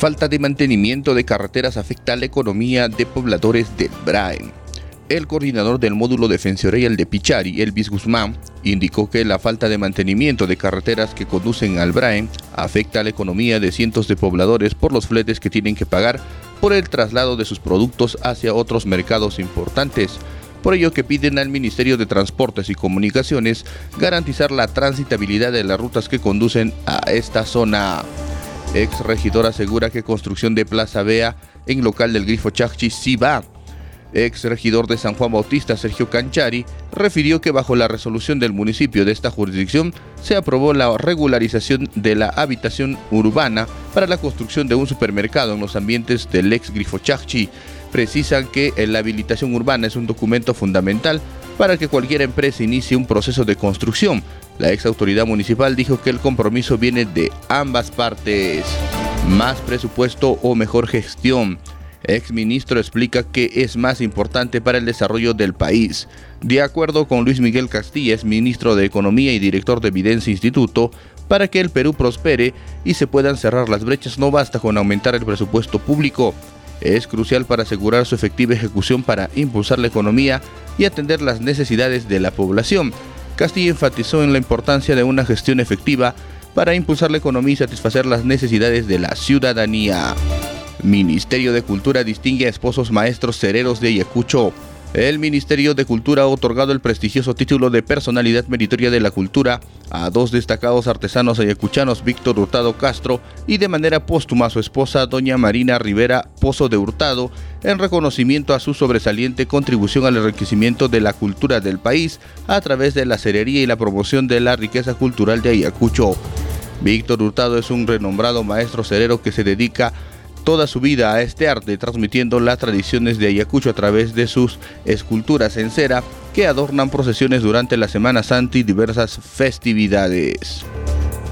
Falta de mantenimiento de carreteras afecta a la economía de pobladores del Brain. El coordinador del módulo defensorial de Pichari, Elvis Guzmán, indicó que la falta de mantenimiento de carreteras que conducen al Brain afecta a la economía de cientos de pobladores por los fletes que tienen que pagar por el traslado de sus productos hacia otros mercados importantes. Por ello que piden al Ministerio de Transportes y Comunicaciones garantizar la transitabilidad de las rutas que conducen a esta zona. Ex regidor asegura que construcción de Plaza Bea en local del Grifo Chachchi sí va. Ex regidor de San Juan Bautista, Sergio Canchari, refirió que bajo la resolución del municipio de esta jurisdicción se aprobó la regularización de la habitación urbana para la construcción de un supermercado en los ambientes del ex Grifo Chachchi. Precisan que la habilitación urbana es un documento fundamental para que cualquier empresa inicie un proceso de construcción, la ex autoridad municipal dijo que el compromiso viene de ambas partes. Más presupuesto o mejor gestión. Ex ministro explica que es más importante para el desarrollo del país. De acuerdo con Luis Miguel Castillas, ministro de Economía y director de Evidencia Instituto, para que el Perú prospere y se puedan cerrar las brechas no basta con aumentar el presupuesto público. Es crucial para asegurar su efectiva ejecución para impulsar la economía y atender las necesidades de la población. Castillo enfatizó en la importancia de una gestión efectiva para impulsar la economía y satisfacer las necesidades de la ciudadanía. Ministerio de Cultura distingue a esposos maestros cereros de Ayacucho. El Ministerio de Cultura ha otorgado el prestigioso título de Personalidad Meritoria de la Cultura a dos destacados artesanos ayacuchanos, Víctor Hurtado Castro y de manera póstuma a su esposa, doña Marina Rivera Pozo de Hurtado, en reconocimiento a su sobresaliente contribución al enriquecimiento de la cultura del país a través de la cerería y la promoción de la riqueza cultural de Ayacucho. Víctor Hurtado es un renombrado maestro cerero que se dedica toda su vida a este arte, transmitiendo las tradiciones de Ayacucho a través de sus esculturas en cera que adornan procesiones durante la Semana Santa y diversas festividades.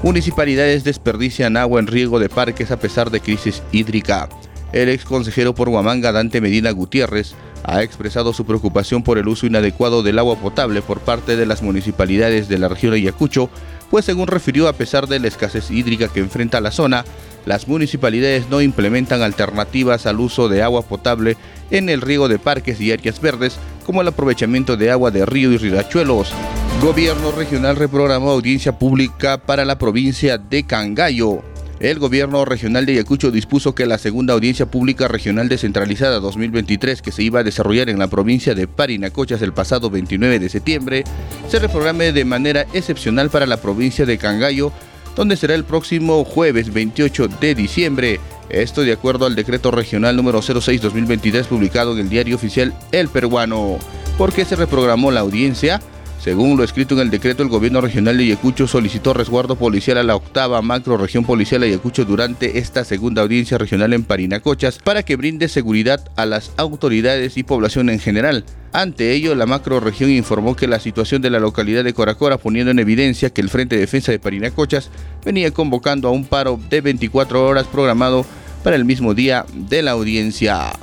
Municipalidades desperdician agua en riego de parques a pesar de crisis hídrica. El ex consejero por Huamanga, Dante Medina Gutiérrez, ha expresado su preocupación por el uso inadecuado del agua potable por parte de las municipalidades de la región de Ayacucho, pues según refirió, a pesar de la escasez hídrica que enfrenta la zona, las municipalidades no implementan alternativas al uso de agua potable en el riego de parques y áreas verdes, como el aprovechamiento de agua de río y riachuelos. Gobierno regional reprogramó audiencia pública para la provincia de Cangallo. El gobierno regional de Ayacucho dispuso que la segunda audiencia pública regional descentralizada 2023 que se iba a desarrollar en la provincia de Parinacochas el pasado 29 de septiembre se reprograme de manera excepcional para la provincia de Cangallo donde será el próximo jueves 28 de diciembre. Esto de acuerdo al decreto regional número 06-2023 publicado en el diario oficial El Peruano. ¿Por qué se reprogramó la audiencia? Según lo escrito en el decreto, el gobierno regional de Ayacucho solicitó resguardo policial a la octava macro región policial de Ayacucho durante esta segunda audiencia regional en Parinacochas para que brinde seguridad a las autoridades y población en general. Ante ello, la macro región informó que la situación de la localidad de Coracora poniendo en evidencia que el Frente de Defensa de Parinacochas venía convocando a un paro de 24 horas programado para el mismo día de la audiencia.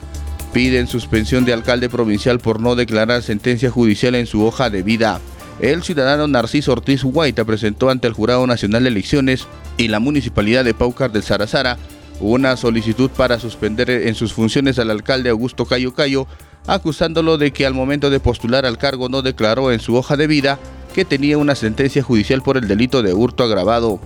Piden suspensión de alcalde provincial por no declarar sentencia judicial en su hoja de vida. El ciudadano Narciso Ortiz Guaita presentó ante el Jurado Nacional de Elecciones y la Municipalidad de Paucar del Sarazara una solicitud para suspender en sus funciones al alcalde Augusto Cayo Cayo, acusándolo de que al momento de postular al cargo no declaró en su hoja de vida que tenía una sentencia judicial por el delito de hurto agravado.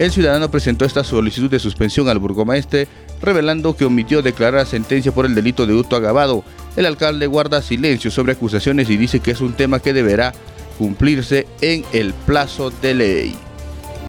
El ciudadano presentó esta solicitud de suspensión al burgomaestre, revelando que omitió declarar sentencia por el delito de hurto agravado. El alcalde guarda silencio sobre acusaciones y dice que es un tema que deberá cumplirse en el plazo de ley.